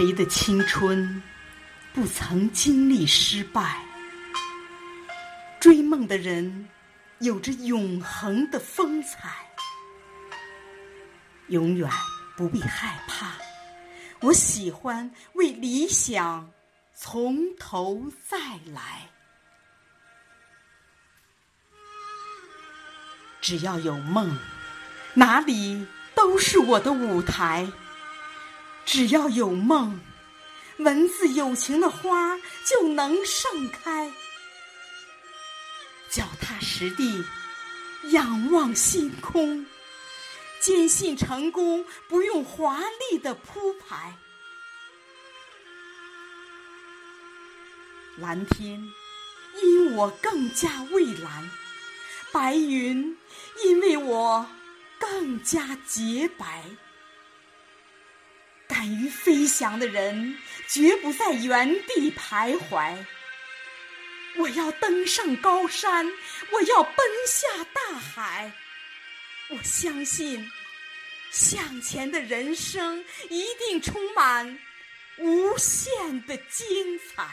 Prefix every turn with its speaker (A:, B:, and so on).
A: 谁的青春不曾经历失败？追梦的人有着永恒的风采，永远不必害怕。我喜欢为理想从头再来。只要有梦，哪里都是我的舞台。只要有梦，文字有情的花就能盛开。脚踏实地，仰望星空，坚信成功不用华丽的铺排。蓝天因我更加蔚蓝，白云因为我更加洁白。敢于飞翔的人，绝不在原地徘徊。我要登上高山，我要奔下大海。我相信，向前的人生一定充满无限的精彩。